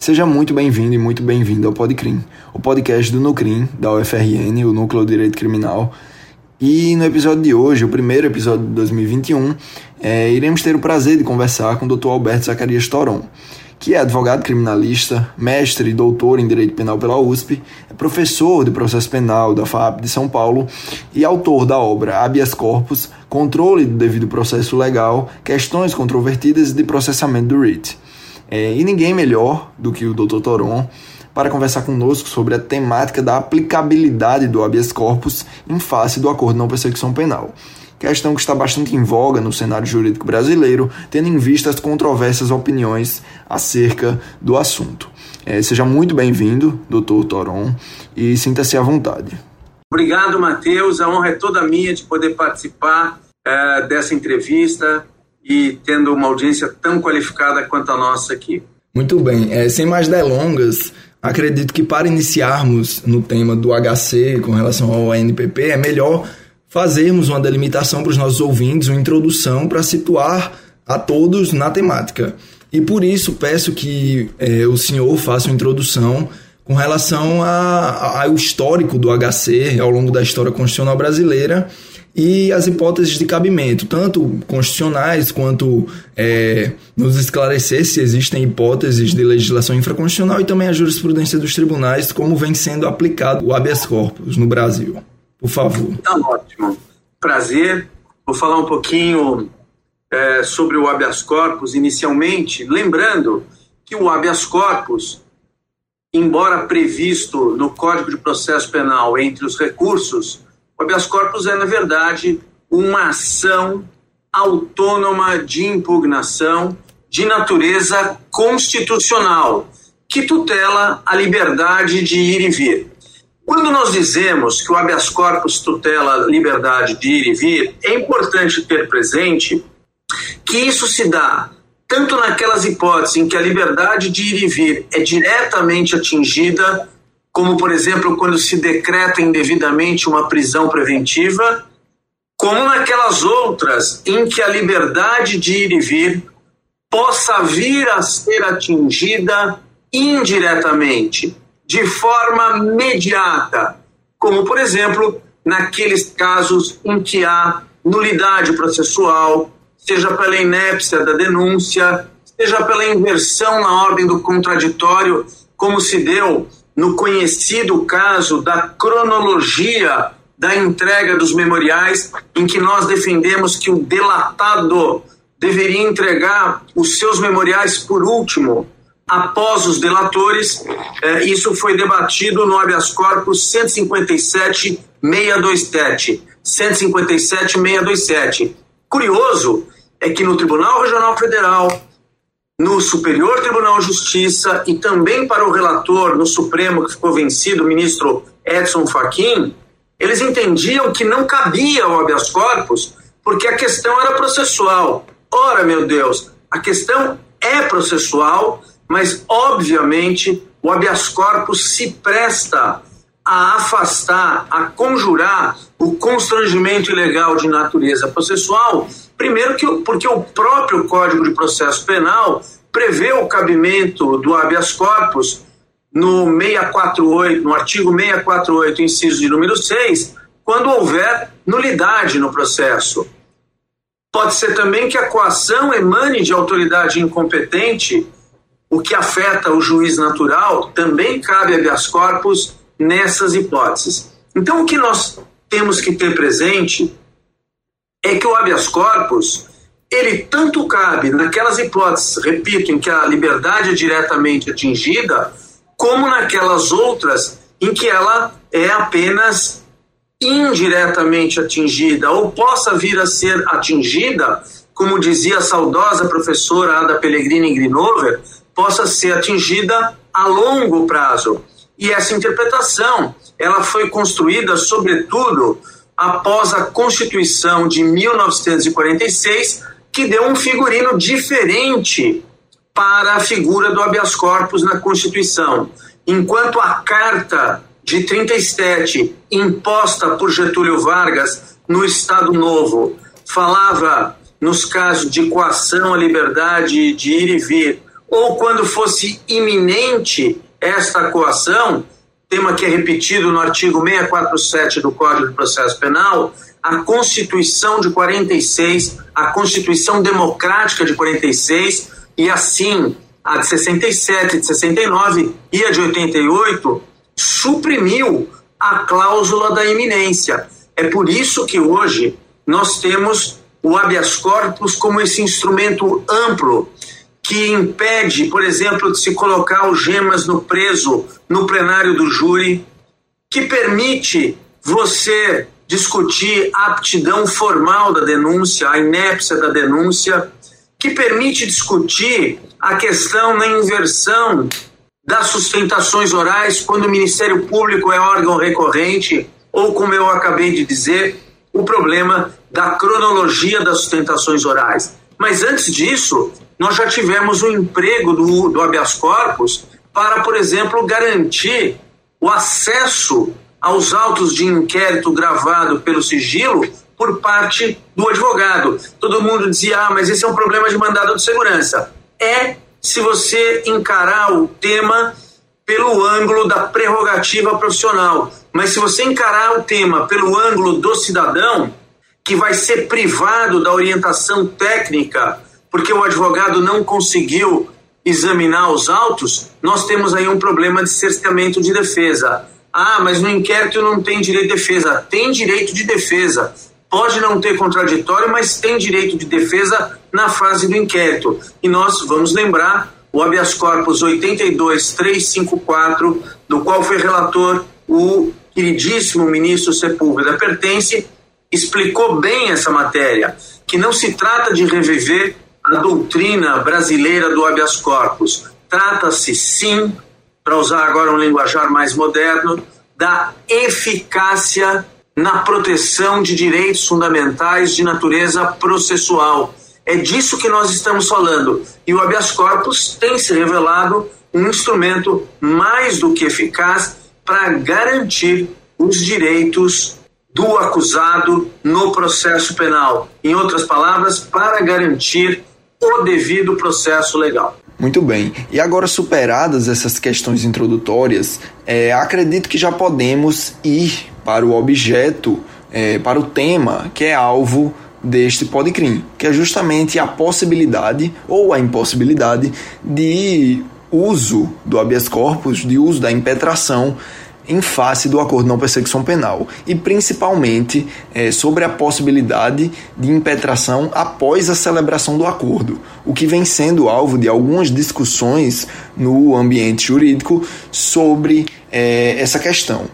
Seja muito bem-vindo e muito bem-vindo ao Podcrim, o podcast do Nucrim, da UFRN, o Núcleo de Direito Criminal. E no episódio de hoje, o primeiro episódio de 2021, é, iremos ter o prazer de conversar com o Dr. Alberto Zacarias Toron, que é advogado criminalista, mestre e doutor em Direito Penal pela USP, é professor de processo penal da FAP de São Paulo e autor da obra Habeas Corpus, Controle do Devido Processo Legal, Questões Controvertidas e de Processamento do RIT. É, e ninguém melhor do que o Dr. Toron para conversar conosco sobre a temática da aplicabilidade do habeas corpus em face do acordo de não persecução penal. Questão que está bastante em voga no cenário jurídico brasileiro, tendo em vista as controversas opiniões acerca do assunto. É, seja muito bem-vindo, Dr. Toron, e sinta-se à vontade. Obrigado, Matheus. A honra é toda minha de poder participar é, dessa entrevista e tendo uma audiência tão qualificada quanto a nossa aqui. Muito bem, é, sem mais delongas, acredito que para iniciarmos no tema do HC com relação ao ANPP, é melhor fazermos uma delimitação para os nossos ouvintes, uma introdução para situar a todos na temática. E por isso peço que é, o senhor faça uma introdução com relação ao histórico do HC ao longo da história constitucional brasileira e as hipóteses de cabimento, tanto constitucionais quanto é, nos esclarecer se existem hipóteses de legislação infraconstitucional e também a jurisprudência dos tribunais, como vem sendo aplicado o habeas corpus no Brasil. Por favor. Tá ótimo. Prazer. Vou falar um pouquinho é, sobre o habeas corpus inicialmente, lembrando que o habeas corpus, embora previsto no Código de Processo Penal entre os recursos o habeas corpus é, na verdade, uma ação autônoma de impugnação de natureza constitucional, que tutela a liberdade de ir e vir. Quando nós dizemos que o habeas corpus tutela a liberdade de ir e vir, é importante ter presente que isso se dá tanto naquelas hipóteses em que a liberdade de ir e vir é diretamente atingida como, por exemplo, quando se decreta indevidamente uma prisão preventiva, como naquelas outras em que a liberdade de ir e vir possa vir a ser atingida indiretamente, de forma mediata, como, por exemplo, naqueles casos em que há nulidade processual, seja pela inépcia da denúncia, seja pela inversão na ordem do contraditório, como se deu no conhecido caso da cronologia da entrega dos memoriais, em que nós defendemos que o delatado deveria entregar os seus memoriais por último, após os delatores. Eh, isso foi debatido no habeas corpus 157-627. 157-627. Curioso é que no Tribunal Regional Federal, no Superior Tribunal de Justiça e também para o relator no Supremo, que ficou vencido, o ministro Edson Fachin, eles entendiam que não cabia o habeas corpus porque a questão era processual. Ora, meu Deus, a questão é processual, mas obviamente o habeas corpus se presta a afastar, a conjurar o constrangimento ilegal de natureza processual Primeiro, que, porque o próprio Código de Processo Penal prevê o cabimento do habeas corpus no 648, no artigo 648, inciso de número 6, quando houver nulidade no processo. Pode ser também que a coação emane de autoridade incompetente, o que afeta o juiz natural, também cabe habeas corpus nessas hipóteses. Então, o que nós temos que ter presente é que o habeas corpus ele tanto cabe naquelas hipóteses, repito, em que a liberdade é diretamente atingida, como naquelas outras em que ela é apenas indiretamente atingida ou possa vir a ser atingida, como dizia a saudosa professora Ada Pellegrini Grinover, possa ser atingida a longo prazo. E essa interpretação, ela foi construída sobretudo após a Constituição de 1946, que deu um figurino diferente para a figura do habeas corpus na Constituição. Enquanto a Carta de 37, imposta por Getúlio Vargas no Estado Novo, falava nos casos de coação à liberdade de ir e vir ou quando fosse iminente esta coação, tema que é repetido no artigo 647 do Código de Processo Penal, a Constituição de 46, a Constituição Democrática de 46 e assim a de 67, de 69 e a de 88 suprimiu a cláusula da iminência. É por isso que hoje nós temos o habeas corpus como esse instrumento amplo que impede, por exemplo, de se colocar algemas no preso no plenário do júri, que permite você discutir a aptidão formal da denúncia, a inépcia da denúncia, que permite discutir a questão na inversão das sustentações orais quando o Ministério Público é órgão recorrente, ou como eu acabei de dizer, o problema da cronologia das sustentações orais. Mas antes disso, nós já tivemos o emprego do, do habeas corpus para, por exemplo, garantir o acesso aos autos de inquérito gravado pelo sigilo por parte do advogado. Todo mundo dizia, ah, mas esse é um problema de mandado de segurança. É se você encarar o tema pelo ângulo da prerrogativa profissional. Mas se você encarar o tema pelo ângulo do cidadão, que vai ser privado da orientação técnica, porque o advogado não conseguiu examinar os autos, nós temos aí um problema de cerceamento de defesa. Ah, mas no inquérito não tem direito de defesa. Tem direito de defesa. Pode não ter contraditório, mas tem direito de defesa na fase do inquérito. E nós vamos lembrar o habeas corpus 82354, do qual foi relator o queridíssimo ministro Sepúlveda pertence, explicou bem essa matéria, que não se trata de reviver a doutrina brasileira do habeas corpus. Trata-se sim, para usar agora um linguajar mais moderno, da eficácia na proteção de direitos fundamentais de natureza processual. É disso que nós estamos falando. E o habeas corpus tem se revelado um instrumento mais do que eficaz para garantir os direitos do acusado no processo penal. Em outras palavras, para garantir o devido processo legal. Muito bem. E agora, superadas essas questões introdutórias, é, acredito que já podemos ir para o objeto, é, para o tema que é alvo deste podcrim, que é justamente a possibilidade ou a impossibilidade de uso do habeas corpus, de uso da impetração em face do acordo de não persecução penal e principalmente é, sobre a possibilidade de impetração após a celebração do acordo, o que vem sendo alvo de algumas discussões no ambiente jurídico sobre é, essa questão.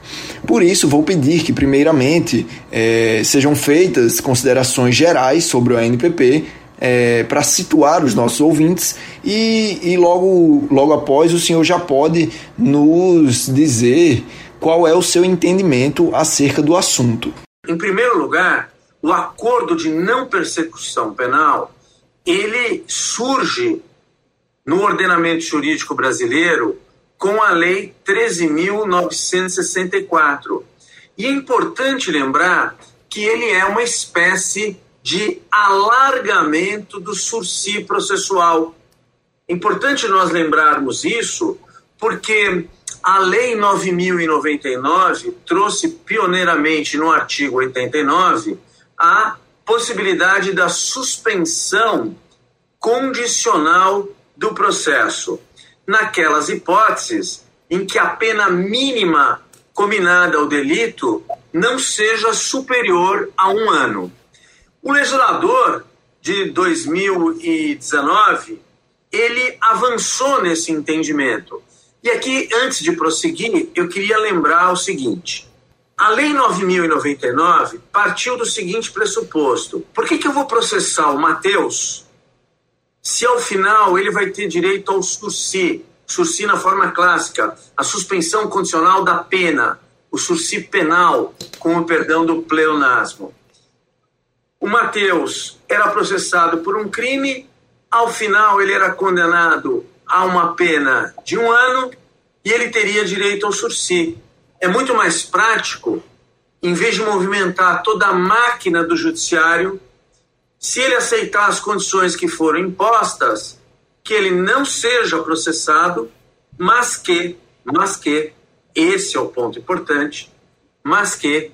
Por isso, vou pedir que, primeiramente, é, sejam feitas considerações gerais sobre o ANPP é, para situar os nossos ouvintes e, e logo, logo após o senhor já pode nos dizer qual é o seu entendimento acerca do assunto. Em primeiro lugar, o acordo de não persecução penal ele surge no ordenamento jurídico brasileiro com a Lei 13.964. E é importante lembrar que ele é uma espécie de alargamento do sursi processual. Importante nós lembrarmos isso, porque a Lei 9099 trouxe pioneiramente no artigo 89 a possibilidade da suspensão condicional do processo, naquelas hipóteses em que a pena mínima combinada ao delito não seja superior a um ano. O legislador de 2019 ele avançou nesse entendimento e aqui, antes de prosseguir, eu queria lembrar o seguinte: a Lei 9099 partiu do seguinte pressuposto: por que, que eu vou processar o Mateus se ao final ele vai ter direito ao sursi? Sursi na forma clássica, a suspensão condicional da pena, o sursi penal, com o perdão do pleonasmo. O Mateus era processado por um crime, ao final ele era condenado a uma pena de um ano e ele teria direito ao sursi. É muito mais prático, em vez de movimentar toda a máquina do judiciário, se ele aceitar as condições que foram impostas, que ele não seja processado, mas que, mas que, esse é o ponto importante, mas que,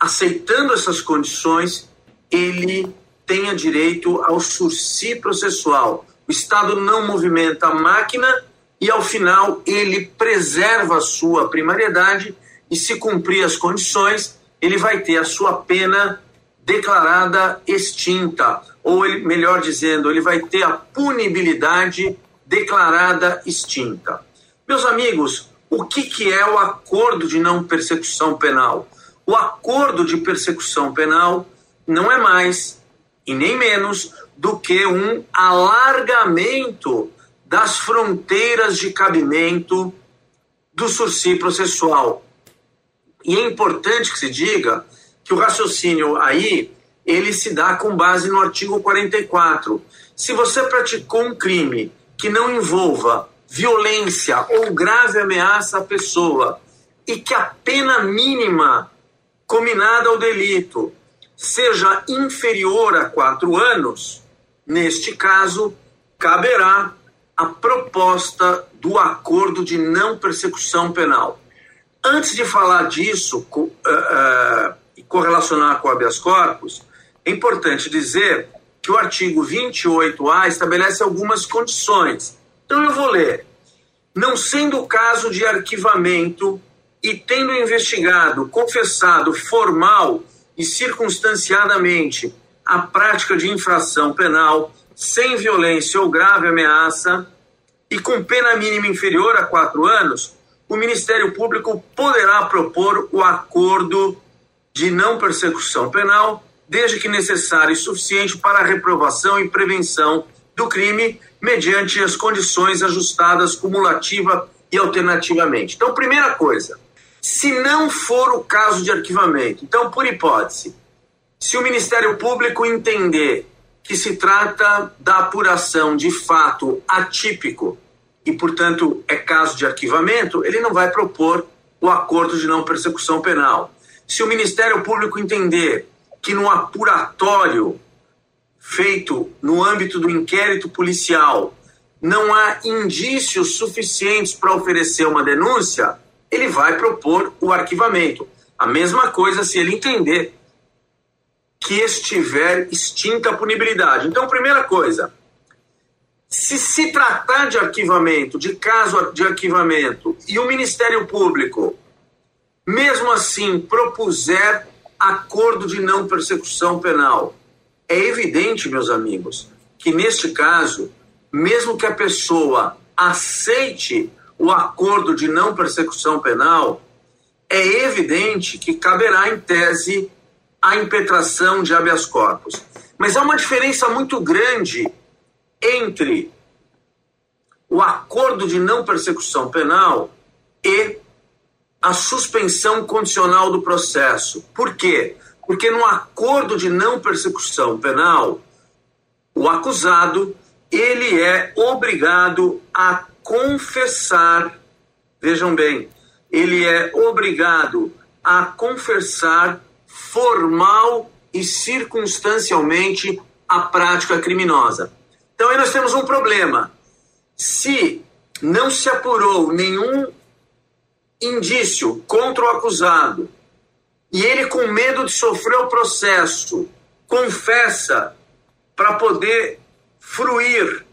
aceitando essas condições, ele tenha direito ao sursi processual. O Estado não movimenta a máquina e, ao final, ele preserva a sua primariedade e, se cumprir as condições, ele vai ter a sua pena declarada extinta, ou ele, melhor dizendo, ele vai ter a punibilidade declarada extinta. Meus amigos, o que, que é o acordo de não persecução penal? O acordo de persecução penal não é mais e nem menos do que um alargamento das fronteiras de cabimento do sursi processual. E é importante que se diga que o raciocínio aí ele se dá com base no artigo 44. Se você praticou um crime que não envolva violência ou grave ameaça à pessoa e que a pena mínima combinada ao delito seja inferior a quatro anos, neste caso, caberá a proposta do acordo de não persecução penal. Antes de falar disso uh, uh, e correlacionar com o habeas corpus, é importante dizer que o artigo 28A estabelece algumas condições. Então eu vou ler. Não sendo o caso de arquivamento e tendo investigado, confessado formal e circunstanciadamente a prática de infração penal sem violência ou grave ameaça e com pena mínima inferior a quatro anos, o Ministério Público poderá propor o acordo de não persecução penal, desde que necessário e suficiente para a reprovação e prevenção do crime, mediante as condições ajustadas cumulativa e alternativamente. Então, primeira coisa, se não for o caso de arquivamento, então, por hipótese, se o Ministério Público entender que se trata da apuração de fato atípico e, portanto, é caso de arquivamento, ele não vai propor o acordo de não persecução penal. Se o Ministério Público entender que no apuratório feito no âmbito do inquérito policial não há indícios suficientes para oferecer uma denúncia, ele vai propor o arquivamento. A mesma coisa se ele entender que estiver extinta a punibilidade. Então, primeira coisa, se se tratar de arquivamento, de caso de arquivamento, e o Ministério Público, mesmo assim, propuser acordo de não persecução penal, é evidente, meus amigos, que neste caso, mesmo que a pessoa aceite o acordo de não persecução penal, é evidente que caberá em tese a impetração de habeas corpus. Mas há uma diferença muito grande entre o acordo de não persecução penal e a suspensão condicional do processo. Por quê? Porque no acordo de não persecução penal, o acusado ele é obrigado a confessar, vejam bem, ele é obrigado a confessar formal e circunstancialmente a prática criminosa. Então aí nós temos um problema. Se não se apurou nenhum indício contra o acusado e ele, com medo de sofrer o processo, confessa para poder fruir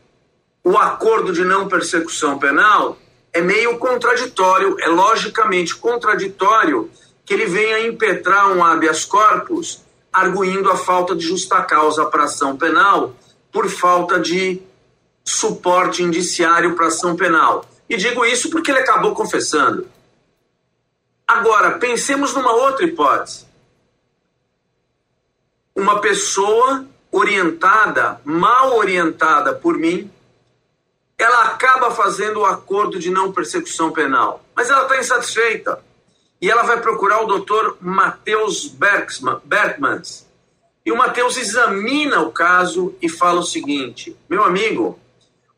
o acordo de não persecução penal, é meio contraditório, é logicamente contraditório que ele venha impetrar um habeas corpus arguindo a falta de justa causa para ação penal por falta de suporte indiciário para ação penal. E digo isso porque ele acabou confessando. Agora, pensemos numa outra hipótese. Uma pessoa orientada, mal orientada por mim, ela acaba fazendo o acordo de não persecução penal, mas ela está insatisfeita. E ela vai procurar o doutor Matheus Berkmans. E o Matheus examina o caso e fala o seguinte: meu amigo,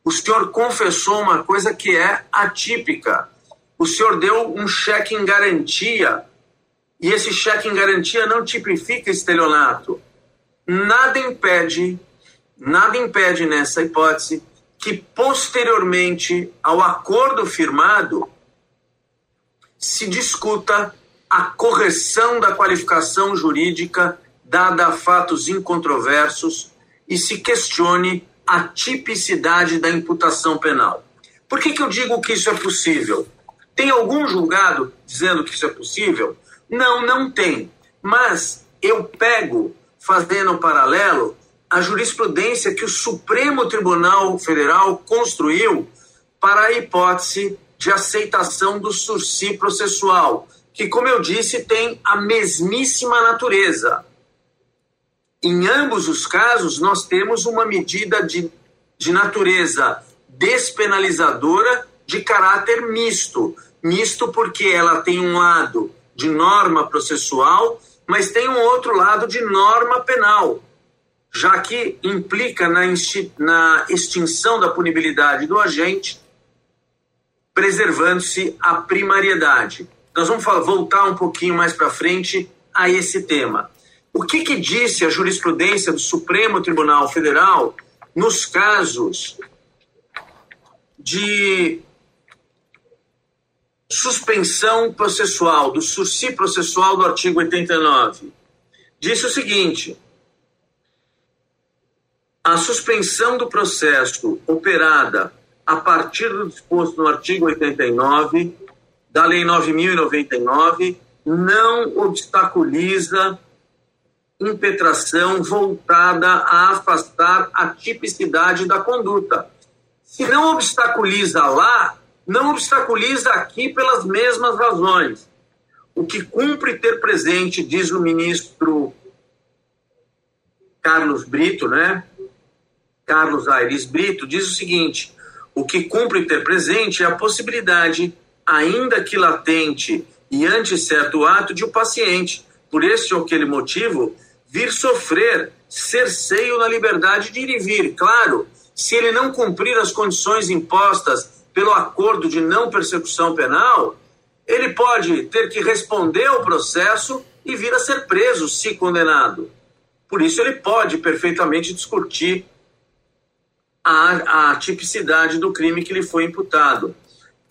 o senhor confessou uma coisa que é atípica o senhor deu um cheque em garantia e esse cheque em garantia não tipifica estelionato. Nada impede, nada impede nessa hipótese que posteriormente ao acordo firmado se discuta a correção da qualificação jurídica dada a fatos incontroversos e se questione a tipicidade da imputação penal. Por que, que eu digo que isso é possível? Tem algum julgado dizendo que isso é possível? Não, não tem. Mas eu pego, fazendo um paralelo, a jurisprudência que o Supremo Tribunal Federal construiu para a hipótese de aceitação do sursi processual, que, como eu disse, tem a mesmíssima natureza. Em ambos os casos, nós temos uma medida de, de natureza despenalizadora de caráter misto. Misto porque ela tem um lado de norma processual, mas tem um outro lado de norma penal, já que implica na, na extinção da punibilidade do agente, preservando-se a primariedade. Nós vamos voltar um pouquinho mais para frente a esse tema. O que, que disse a jurisprudência do Supremo Tribunal Federal nos casos de suspensão processual, do sursi processual do artigo 89? Disse o seguinte: a suspensão do processo operada a partir do disposto no artigo 89 da Lei 9099 não obstaculiza impetração voltada a afastar a tipicidade da conduta. Se não obstaculiza lá, não obstaculiza aqui pelas mesmas razões. O que cumpre ter presente, diz o ministro Carlos Brito, né? Carlos Aires Brito, diz o seguinte: o que cumpre ter presente é a possibilidade, ainda que latente e ante certo ato, de o paciente, por este ou aquele motivo, vir sofrer cerceio na liberdade de ir e vir. Claro, se ele não cumprir as condições impostas pelo acordo de não persecução penal, ele pode ter que responder ao processo e vir a ser preso se condenado. Por isso, ele pode perfeitamente discutir a, a tipicidade do crime que lhe foi imputado.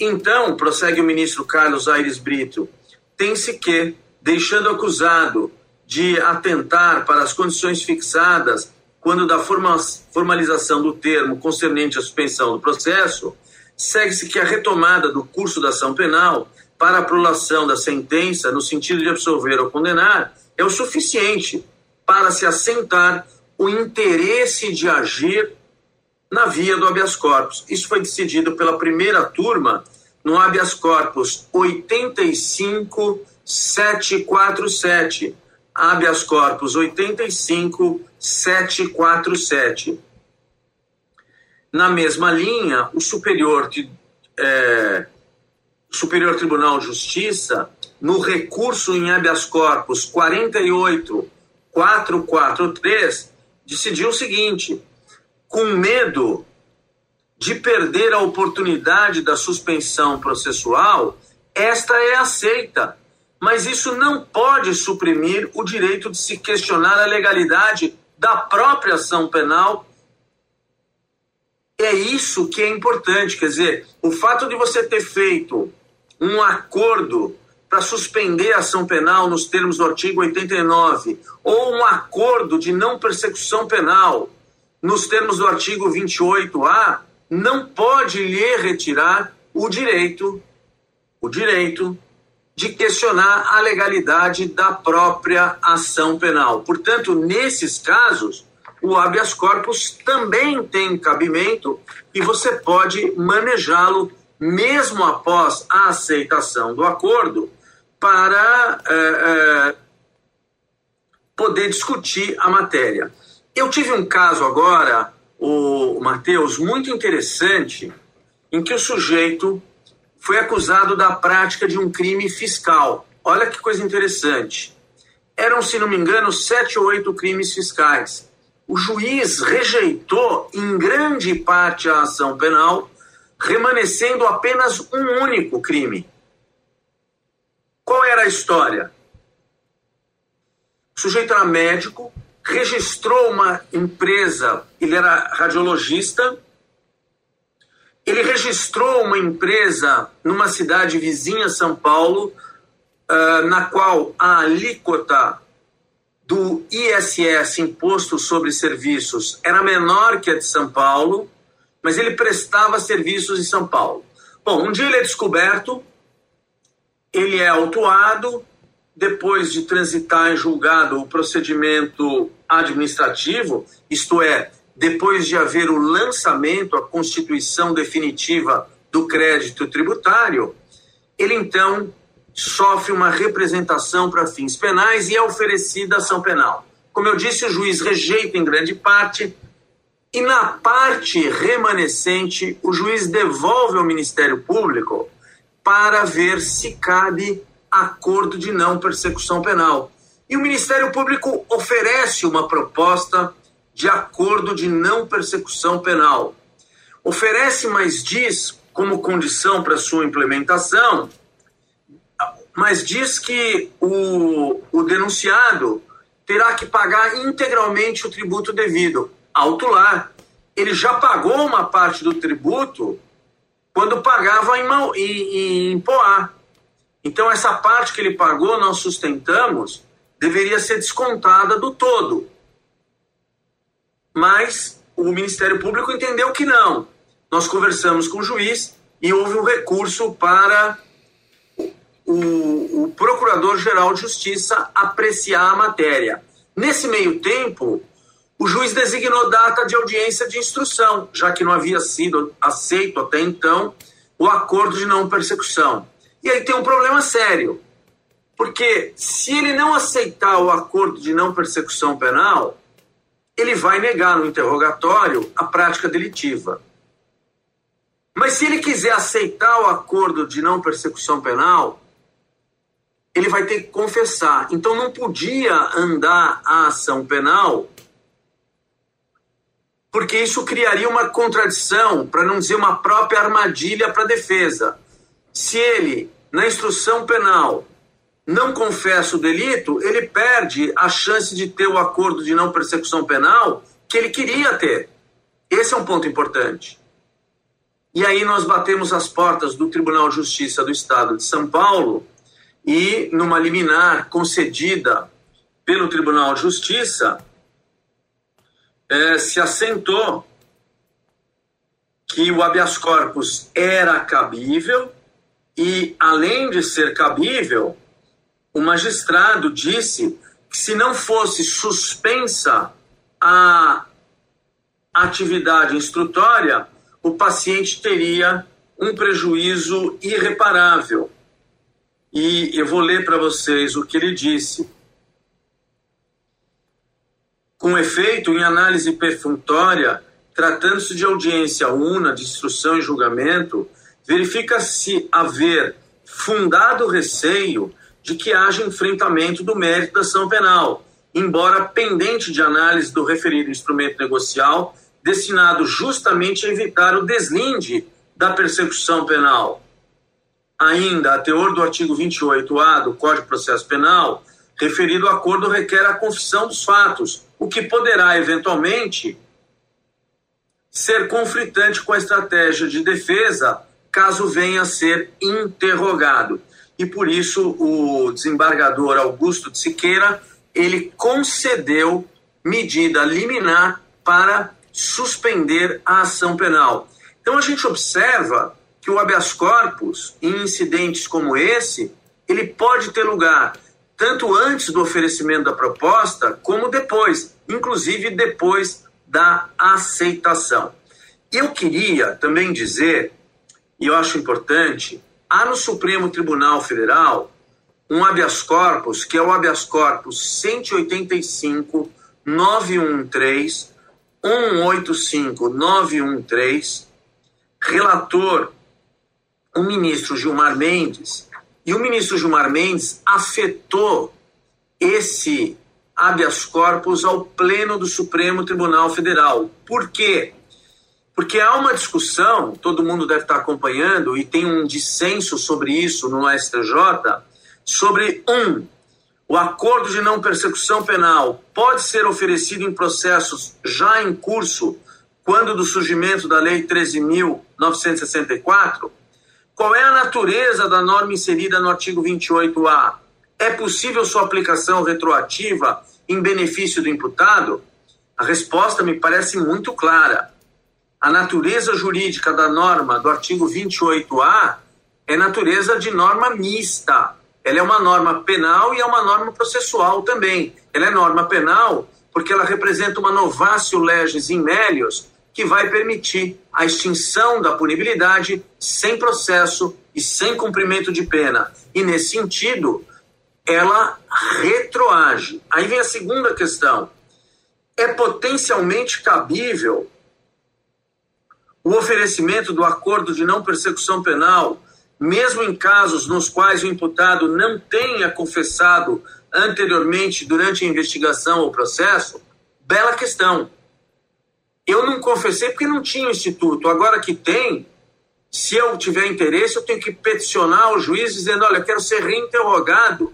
Então, prossegue o ministro Carlos Aires Brito, tem-se que, deixando acusado de atentar para as condições fixadas quando da formalização do termo concernente à suspensão do processo, segue-se que a retomada do curso da ação penal para a prolação da sentença, no sentido de absolver ou condenar, é o suficiente para se assentar o interesse de agir na via do habeas corpus. Isso foi decidido pela primeira turma no habeas corpus 85747, habeas corpus 85747. Na mesma linha, o Superior, é, Superior Tribunal de Justiça, no recurso em habeas corpus 48443, decidiu o seguinte: com medo de perder a oportunidade da suspensão processual, esta é aceita mas isso não pode suprimir o direito de se questionar a legalidade da própria ação penal. É isso que é importante, quer dizer, o fato de você ter feito um acordo para suspender a ação penal nos termos do artigo 89, ou um acordo de não persecução penal nos termos do artigo 28A, não pode lhe retirar o direito, o direito de questionar a legalidade da própria ação penal. Portanto, nesses casos, o habeas corpus também tem cabimento e você pode manejá-lo mesmo após a aceitação do acordo para é, é, poder discutir a matéria. Eu tive um caso agora, o Matheus, muito interessante, em que o sujeito foi acusado da prática de um crime fiscal. Olha que coisa interessante. Eram, se não me engano, sete ou oito crimes fiscais. O juiz rejeitou em grande parte a ação penal, remanescendo apenas um único crime. Qual era a história? O sujeito era médico, registrou uma empresa, ele era radiologista, ele registrou uma empresa numa cidade vizinha São Paulo, uh, na qual a alíquota do ISS, Imposto sobre Serviços, era menor que a de São Paulo, mas ele prestava serviços em São Paulo. Bom, um dia ele é descoberto, ele é autuado, depois de transitar em julgado o procedimento administrativo, isto é, depois de haver o lançamento, a constituição definitiva do crédito tributário, ele então sofre uma representação para fins penais e é oferecida ação penal. Como eu disse, o juiz rejeita em grande parte e na parte remanescente o juiz devolve ao Ministério Público para ver se cabe acordo de não persecução penal. E o Ministério Público oferece uma proposta de acordo de não persecução penal. Oferece, mas diz, como condição para sua implementação, mas diz que o, o denunciado terá que pagar integralmente o tributo devido. Alto lá, ele já pagou uma parte do tributo quando pagava em, em, em Poá. Então, essa parte que ele pagou, nós sustentamos, deveria ser descontada do todo. Mas o Ministério Público entendeu que não. Nós conversamos com o juiz e houve um recurso para o, o Procurador-Geral de Justiça apreciar a matéria. Nesse meio tempo, o juiz designou data de audiência de instrução, já que não havia sido aceito até então o acordo de não persecução. E aí tem um problema sério, porque se ele não aceitar o acordo de não persecução penal, ele vai negar no interrogatório a prática delitiva. Mas se ele quiser aceitar o acordo de não persecução penal, ele vai ter que confessar. Então não podia andar a ação penal, porque isso criaria uma contradição, para não dizer uma própria armadilha para a defesa. Se ele, na instrução penal, não confessa o delito, ele perde a chance de ter o acordo de não persecução penal que ele queria ter. Esse é um ponto importante. E aí nós batemos as portas do Tribunal de Justiça do Estado de São Paulo e, numa liminar concedida pelo Tribunal de Justiça, é, se assentou que o habeas corpus era cabível e, além de ser cabível, o magistrado disse que se não fosse suspensa a atividade instrutória, o paciente teria um prejuízo irreparável. E eu vou ler para vocês o que ele disse. Com efeito, em análise perfunctória, tratando-se de audiência una de instrução e julgamento, verifica-se haver fundado receio de que haja enfrentamento do mérito da ação penal, embora pendente de análise do referido instrumento negocial, destinado justamente a evitar o deslinde da persecução penal. Ainda, a teor do artigo 28A do Código de Processo Penal, referido acordo requer a confissão dos fatos, o que poderá, eventualmente, ser conflitante com a estratégia de defesa caso venha a ser interrogado e por isso o desembargador Augusto de Siqueira ele concedeu medida liminar para suspender a ação penal. Então a gente observa que o habeas corpus em incidentes como esse, ele pode ter lugar tanto antes do oferecimento da proposta como depois, inclusive depois da aceitação. Eu queria também dizer, e eu acho importante, Há no Supremo Tribunal Federal um habeas corpus, que é o habeas corpus 185 913 185 913, relator o ministro Gilmar Mendes, e o ministro Gilmar Mendes afetou esse habeas corpus ao pleno do Supremo Tribunal Federal. Por quê? Porque há uma discussão, todo mundo deve estar acompanhando, e tem um dissenso sobre isso no STJ, sobre um, o acordo de não persecução penal pode ser oferecido em processos já em curso, quando do surgimento da Lei 13.000 964, qual é a natureza da norma inserida no artigo 28A? É possível sua aplicação retroativa em benefício do imputado? A resposta me parece muito clara. A natureza jurídica da norma do artigo 28A é natureza de norma mista. Ela é uma norma penal e é uma norma processual também. Ela é norma penal porque ela representa uma novatio legis in melius que vai permitir a extinção da punibilidade sem processo e sem cumprimento de pena. E nesse sentido, ela retroage. Aí vem a segunda questão. É potencialmente cabível o oferecimento do acordo de não persecução penal, mesmo em casos nos quais o imputado não tenha confessado anteriormente durante a investigação ou processo? Bela questão. Eu não confessei porque não tinha instituto. Agora que tem, se eu tiver interesse, eu tenho que peticionar o juiz dizendo: olha, quero ser reinterrogado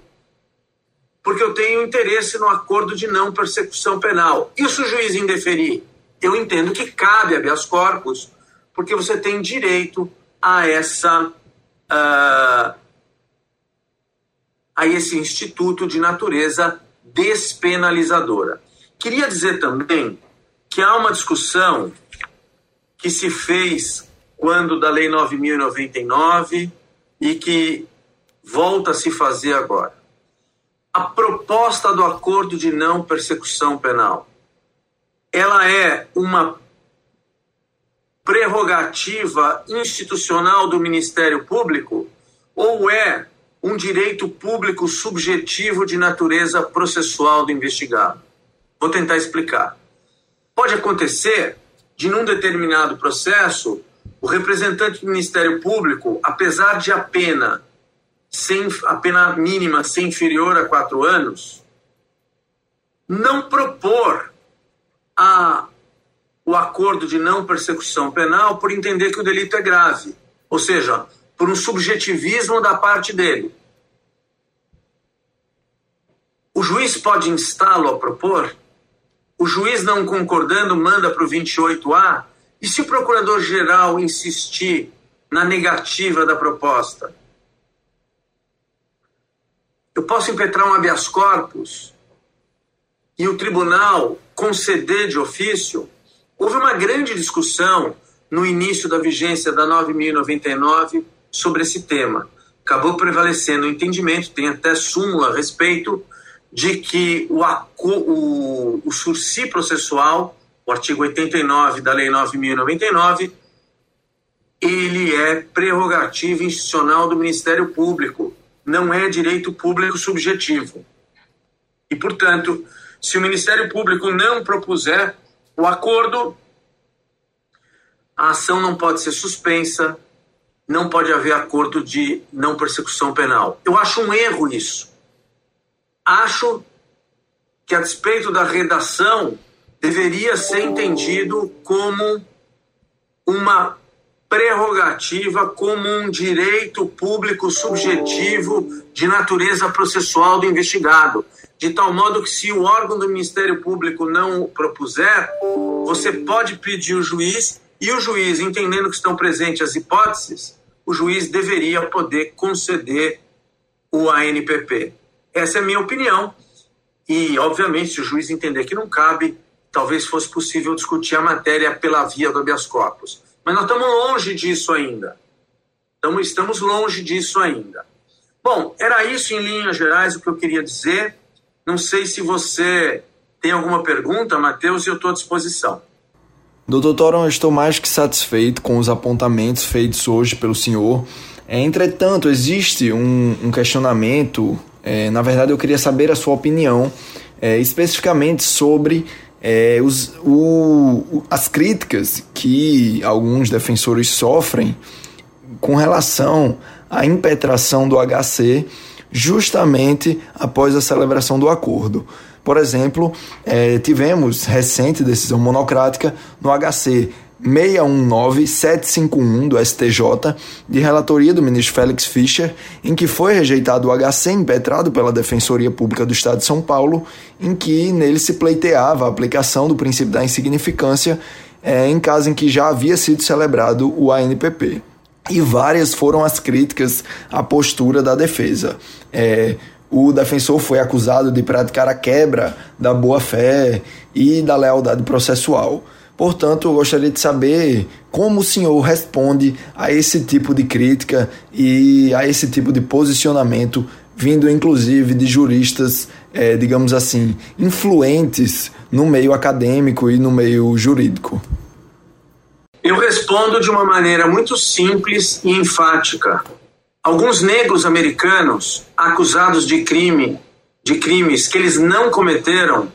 porque eu tenho interesse no acordo de não persecução penal. Se o juiz indeferir? Eu entendo que cabe habeas corpus, porque você tem direito a essa uh, a esse instituto de natureza despenalizadora. Queria dizer também que há uma discussão que se fez quando da Lei 9.099 e que volta a se fazer agora. A proposta do acordo de não persecução penal, ela é uma prerrogativa institucional do Ministério Público ou é um direito público subjetivo de natureza processual do investigado? Vou tentar explicar. Pode acontecer de, num determinado processo, o representante do Ministério Público, apesar de a pena, sem, a pena mínima ser inferior a quatro anos, não propor a, o acordo de não persecução penal por entender que o delito é grave, ou seja, por um subjetivismo da parte dele. O juiz pode instá-lo a propor? o juiz não concordando manda para o 28A, e se o procurador-geral insistir na negativa da proposta? Eu posso impetrar um habeas corpus e o tribunal conceder de ofício? Houve uma grande discussão no início da vigência da 9.099 sobre esse tema. Acabou prevalecendo o entendimento, tem até súmula a respeito, de que o, o, o sursi processual, o artigo 89 da Lei 9.099, ele é prerrogativa institucional do Ministério Público, não é direito público subjetivo. E, portanto, se o Ministério Público não propuser o acordo, a ação não pode ser suspensa, não pode haver acordo de não persecução penal. Eu acho um erro isso. Acho que, a despeito da redação, deveria ser entendido como uma prerrogativa, como um direito público subjetivo de natureza processual do investigado. De tal modo que, se o órgão do Ministério Público não propuser, você pode pedir o juiz e o juiz, entendendo que estão presentes as hipóteses, o juiz deveria poder conceder o ANPP. Essa é a minha opinião. E, obviamente, se o juiz entender que não cabe, talvez fosse possível discutir a matéria pela via do habeas corpus. Mas nós estamos longe disso ainda. Então, estamos longe disso ainda. Bom, era isso em linhas gerais o que eu queria dizer. Não sei se você tem alguma pergunta, Matheus, e eu estou à disposição. Doutor Toron, eu estou mais que satisfeito com os apontamentos feitos hoje pelo senhor. Entretanto, existe um, um questionamento é, na verdade, eu queria saber a sua opinião é, especificamente sobre é, os, o, as críticas que alguns defensores sofrem com relação à impetração do HC justamente após a celebração do acordo. Por exemplo, é, tivemos recente decisão monocrática no HC 619751 do STJ, de relatoria do ministro Félix Fischer, em que foi rejeitado o HC impetrado pela Defensoria Pública do Estado de São Paulo, em que nele se pleiteava a aplicação do princípio da insignificância é, em caso em que já havia sido celebrado o ANPP. E várias foram as críticas à postura da defesa. É, o defensor foi acusado de praticar a quebra da boa-fé e da lealdade processual. Portanto, eu gostaria de saber como o senhor responde a esse tipo de crítica e a esse tipo de posicionamento, vindo inclusive de juristas, é, digamos assim, influentes no meio acadêmico e no meio jurídico. Eu respondo de uma maneira muito simples e enfática. Alguns negros americanos acusados de crime, de crimes que eles não cometeram,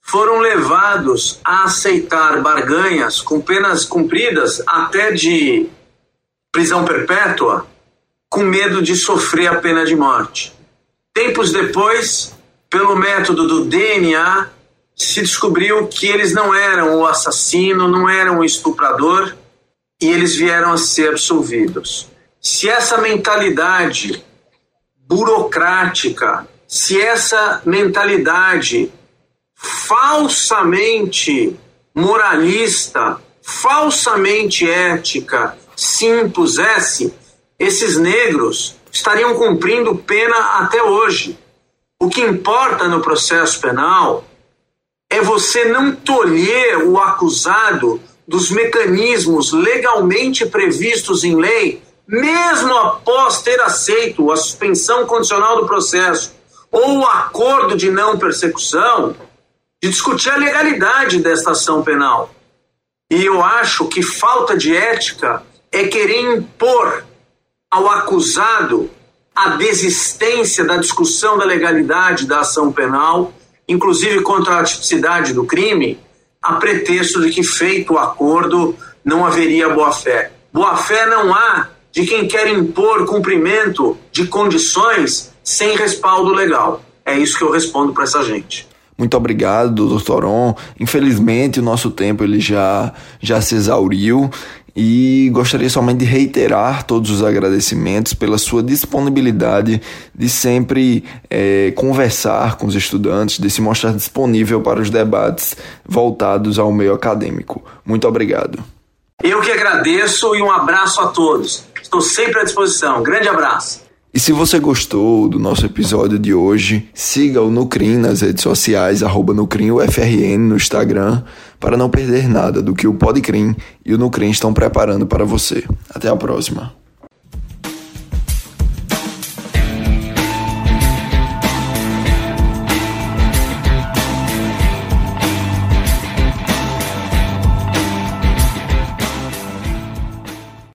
foram levados a aceitar barganhas com penas cumpridas até de prisão perpétua, com medo de sofrer a pena de morte. Tempos depois, pelo método do DNA, se descobriu que eles não eram o assassino, não eram o estuprador e eles vieram a ser absolvidos. Se essa mentalidade burocrática, se essa mentalidade falsamente moralista, falsamente ética se impusesse, esses negros estariam cumprindo pena até hoje. O que importa no processo penal é você não tolher o acusado dos mecanismos legalmente previstos em lei mesmo após ter aceito a suspensão condicional do processo ou o acordo de não persecução, de discutir a legalidade desta ação penal. E eu acho que falta de ética é querer impor ao acusado a desistência da discussão da legalidade da ação penal, inclusive contra a tipicidade do crime, a pretexto de que feito o acordo não haveria boa-fé. Boa-fé não há de quem quer impor cumprimento de condições sem respaldo legal. É isso que eu respondo para essa gente. Muito obrigado, doutor On. Infelizmente, o nosso tempo ele já, já se exauriu e gostaria somente de reiterar todos os agradecimentos pela sua disponibilidade de sempre é, conversar com os estudantes, de se mostrar disponível para os debates voltados ao meio acadêmico. Muito obrigado. Eu que agradeço e um abraço a todos. Estou sempre à disposição. Grande abraço. E se você gostou do nosso episódio de hoje, siga o Nucrim nas redes sociais, arroba NucrimUFRN no Instagram, para não perder nada do que o Podcrim e o Nucrim estão preparando para você. Até a próxima.